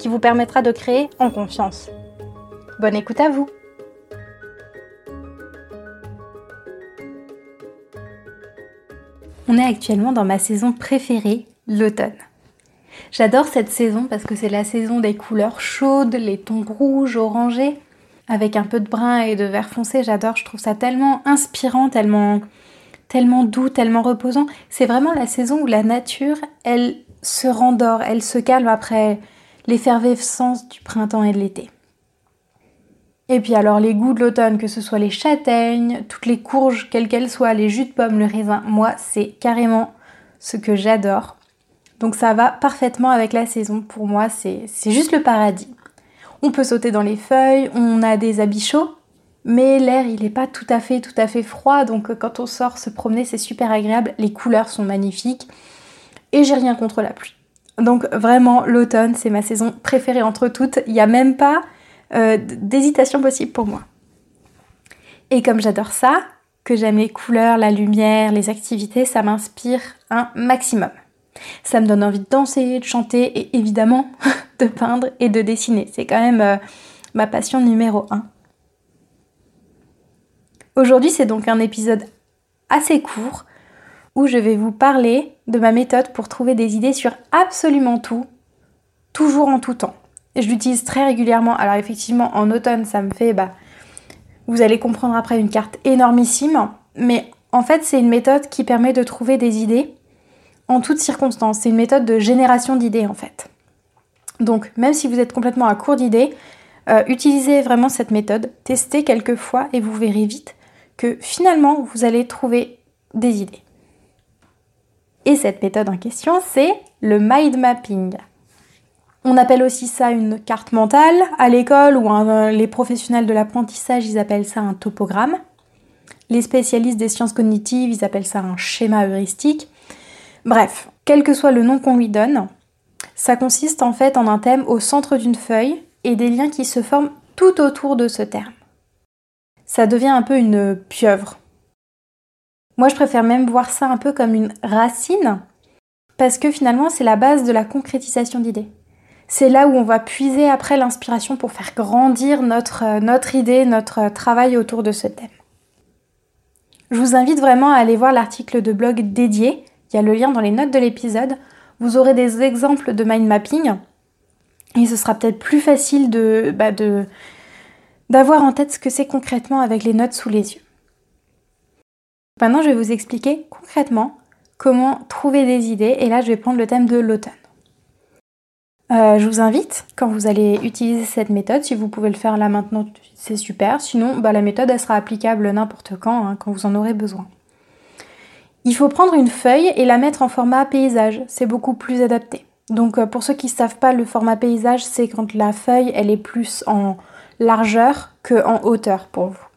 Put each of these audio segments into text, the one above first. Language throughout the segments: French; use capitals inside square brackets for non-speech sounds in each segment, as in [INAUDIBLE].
qui vous permettra de créer en confiance. Bonne écoute à vous On est actuellement dans ma saison préférée, l'automne. J'adore cette saison parce que c'est la saison des couleurs chaudes, les tons rouges, orangés, avec un peu de brun et de vert foncé. J'adore, je trouve ça tellement inspirant, tellement tellement doux, tellement reposant. C'est vraiment la saison où la nature, elle se rendort, elle se calme après l'effervescence du printemps et de l'été. Et puis alors les goûts de l'automne, que ce soit les châtaignes, toutes les courges, quelles qu'elles soient, les jus de pommes, le raisin, moi c'est carrément ce que j'adore. Donc ça va parfaitement avec la saison. Pour moi c'est juste le paradis. On peut sauter dans les feuilles, on a des habits chauds, mais l'air il n'est pas tout à fait tout à fait froid donc euh, quand on sort se promener c'est super agréable les couleurs sont magnifiques et j'ai rien contre la pluie donc vraiment l'automne c'est ma saison préférée entre toutes. Il n'y a même pas euh, d'hésitation possible pour moi. Et comme j'adore ça que j'aime les couleurs la lumière les activités ça m'inspire un maximum. Ça me donne envie de danser de chanter et évidemment [LAUGHS] de peindre et de dessiner. C'est quand même euh, ma passion numéro un. Aujourd'hui, c'est donc un épisode assez court où je vais vous parler de ma méthode pour trouver des idées sur absolument tout, toujours en tout temps. Je l'utilise très régulièrement. Alors effectivement, en automne, ça me fait, bah, vous allez comprendre après, une carte énormissime. Mais en fait, c'est une méthode qui permet de trouver des idées en toutes circonstances. C'est une méthode de génération d'idées en fait. Donc même si vous êtes complètement à court d'idées, euh, utilisez vraiment cette méthode, testez quelques fois et vous verrez vite que finalement vous allez trouver des idées. Et cette méthode en question, c'est le mind mapping. On appelle aussi ça une carte mentale. À l'école ou les professionnels de l'apprentissage, ils appellent ça un topogramme. Les spécialistes des sciences cognitives, ils appellent ça un schéma heuristique. Bref, quel que soit le nom qu'on lui donne, ça consiste en fait en un thème au centre d'une feuille et des liens qui se forment tout autour de ce terme ça devient un peu une pieuvre. Moi, je préfère même voir ça un peu comme une racine, parce que finalement, c'est la base de la concrétisation d'idées. C'est là où on va puiser après l'inspiration pour faire grandir notre, euh, idée, notre euh, travail autour de ce thème. Je vous invite vraiment à aller voir l'article de blog dédié. Il y a le lien dans les notes de l'épisode. Vous aurez des exemples de mind mapping. Et ce sera peut-être plus facile bah de, d'avoir en tête ce que c'est concrètement avec les notes sous les yeux. Maintenant, je vais vous expliquer concrètement comment trouver des idées et là, je vais prendre le thème de l'automne. Euh, je vous invite, quand vous allez utiliser cette méthode, si vous pouvez le faire là maintenant, c'est super. Sinon, bah, la méthode, elle sera applicable n'importe quand, hein, quand vous en aurez besoin. Il faut prendre une feuille et la mettre en format paysage. C'est beaucoup plus adapté. Donc, euh, pour ceux qui ne savent pas, le format paysage, c'est quand la feuille, elle est plus en, largeur que en hauteur pour vous.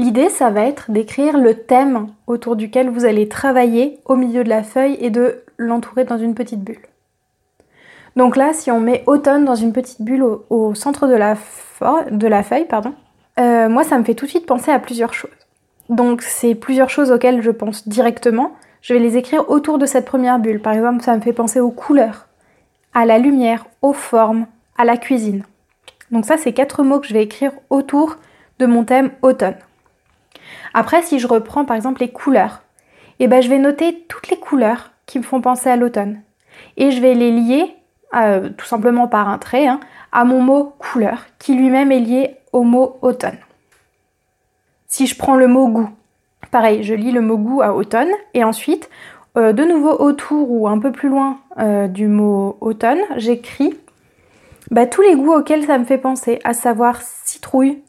L'idée, ça va être d'écrire le thème autour duquel vous allez travailler au milieu de la feuille et de l'entourer dans une petite bulle. Donc là, si on met automne dans une petite bulle au, centre de la, feuille, pardon, euh, moi, ça me fait tout de suite penser à plusieurs choses. Donc c'est plusieurs choses auxquelles je pense directement. Je vais les écrire autour de cette première bulle. Par exemple, ça me fait penser aux couleurs, à la lumière, aux formes, à la cuisine. Donc ça, c'est quatre mots que je vais écrire autour de mon thème automne. Après, si je reprends par exemple les couleurs, eh ben, je vais noter toutes les couleurs qui me font penser à l'automne. Et je vais les lier, euh, tout simplement par un trait, hein, à mon mot couleur, qui lui-même est lié au mot automne. Si je prends le mot goût, pareil, je lis le mot goût à automne, et ensuite, euh, de nouveau autour ou un peu plus loin euh, du mot automne, j'écris bah, tous les goûts auxquels ça me fait penser, à savoir citrouille,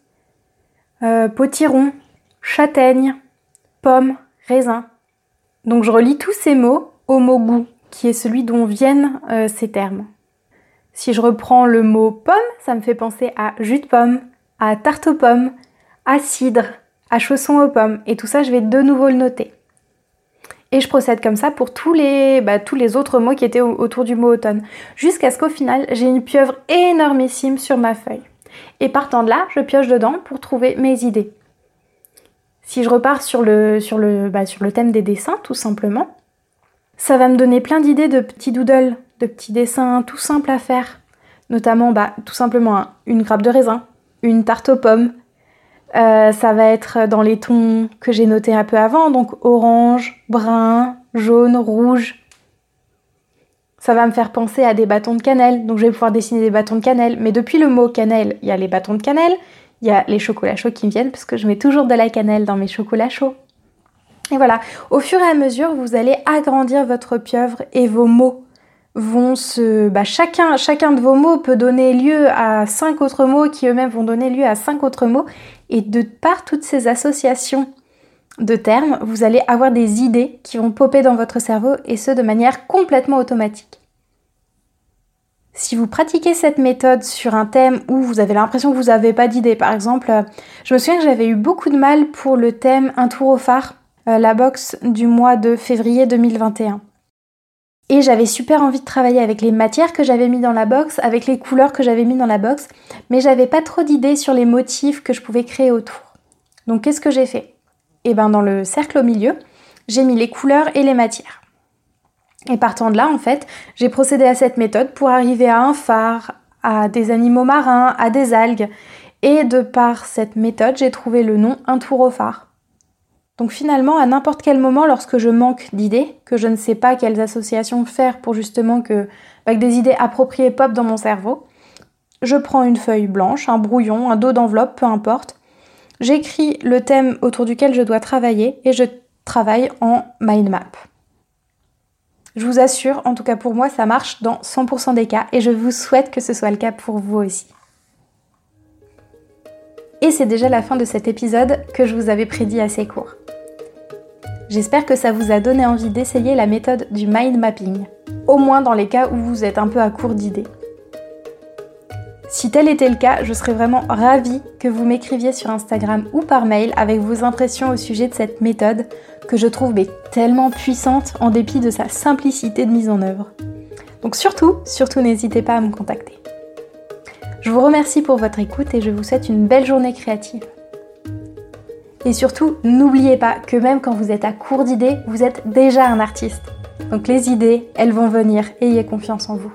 potiron, châtaigne, pomme, raisin. Donc je relis tous ces mots au mot goût, qui est celui dont viennent euh, ces termes. Si je reprends le mot pomme, ça me fait penser à jus de pomme, à tarte aux pommes, à cidre, à chaussons aux pommes. Et tout ça, je vais de nouveau le noter. Et je procède comme ça pour tous les, bah, tous les autres mots qui étaient autour du mot automne. Jusqu'à ce qu'au final, j'ai une pieuvre énormissime sur ma feuille. Et partant de là, je pioche dedans pour trouver mes idées. Si je repars bah, sur le thème des dessins, tout simplement, ça va me donner plein d'idées de petits doodles, de petits dessins tout simples à faire. Notamment, bah, tout simplement une grappe de raisin, une tarte aux pommes, euh, ça va être dans les tons que j'ai notés un peu avant, donc orange, brun, jaune, rouge. Ça va me faire penser à des bâtons de cannelle, donc je vais pouvoir dessiner des bâtons de cannelle. Mais depuis le mot cannelle, il y a les bâtons de cannelle, il y a les chocolats chauds qui me viennent, parce que je mets toujours de la cannelle dans mes chocolats chauds. Et voilà, au fur et à mesure, vous allez agrandir votre pieuvre et vos mots vont se... Bah, chacun, chacun de vos mots peut donner lieu à cinq autres mots qui eux-mêmes vont donner lieu à cinq autres mots. Et de par toutes ces associations de termes, vous allez avoir des idées qui vont popper dans votre cerveau et ce de manière complètement automatique. Si vous pratiquez cette méthode sur un thème où vous avez l'impression que vous n'avez pas d'idée, par exemple, je me souviens que j'avais eu beaucoup de mal pour le thème Un tour au phare, euh, la box du mois de février 2021. Et j'avais super envie de travailler avec les matières que j'avais mis dans la box, avec les couleurs que j'avais mis dans la box, mais j'avais pas trop d'idées sur les motifs que je pouvais créer autour. Donc qu'est-ce que j'ai fait? Eh ben dans le cercle au milieu, j'ai mis les couleurs et les matières. Et partant de là, en fait, j'ai procédé à cette méthode pour arriver à un phare, à des animaux marins, à des algues. Et de par cette méthode, j'ai trouvé le nom Un tour au phare. Donc finalement, à n'importe quel moment, lorsque je manque d'idées, que je ne sais pas quelles associations faire pour justement que, bah, des idées appropriées pop dans mon cerveau, je prends une feuille blanche, un brouillon, un dos d'enveloppe, peu importe. J'écris le thème autour duquel je dois travailler et je travaille en mind map. Je vous assure, en tout cas pour moi, ça marche dans 100% des cas et je vous souhaite que ce soit le cas pour vous aussi. Et c'est déjà la fin de cet épisode que je vous avais prédit assez court. J'espère que ça vous a donné envie d'essayer la méthode du mind mapping, au moins dans les cas où vous êtes un peu à court d'idées. Si tel était le cas, je serais vraiment ravie que vous m'écriviez sur Instagram ou par mail avec vos impressions au sujet de cette méthode que je trouve tellement puissante en dépit de sa simplicité de mise en œuvre. Donc surtout, surtout n'hésitez pas à me contacter. Je vous remercie pour votre écoute et je vous souhaite une belle journée créative. Et surtout, n'oubliez pas que même quand vous êtes à court d'idées, vous êtes déjà un artiste. Donc les idées, elles vont venir, ayez confiance en vous.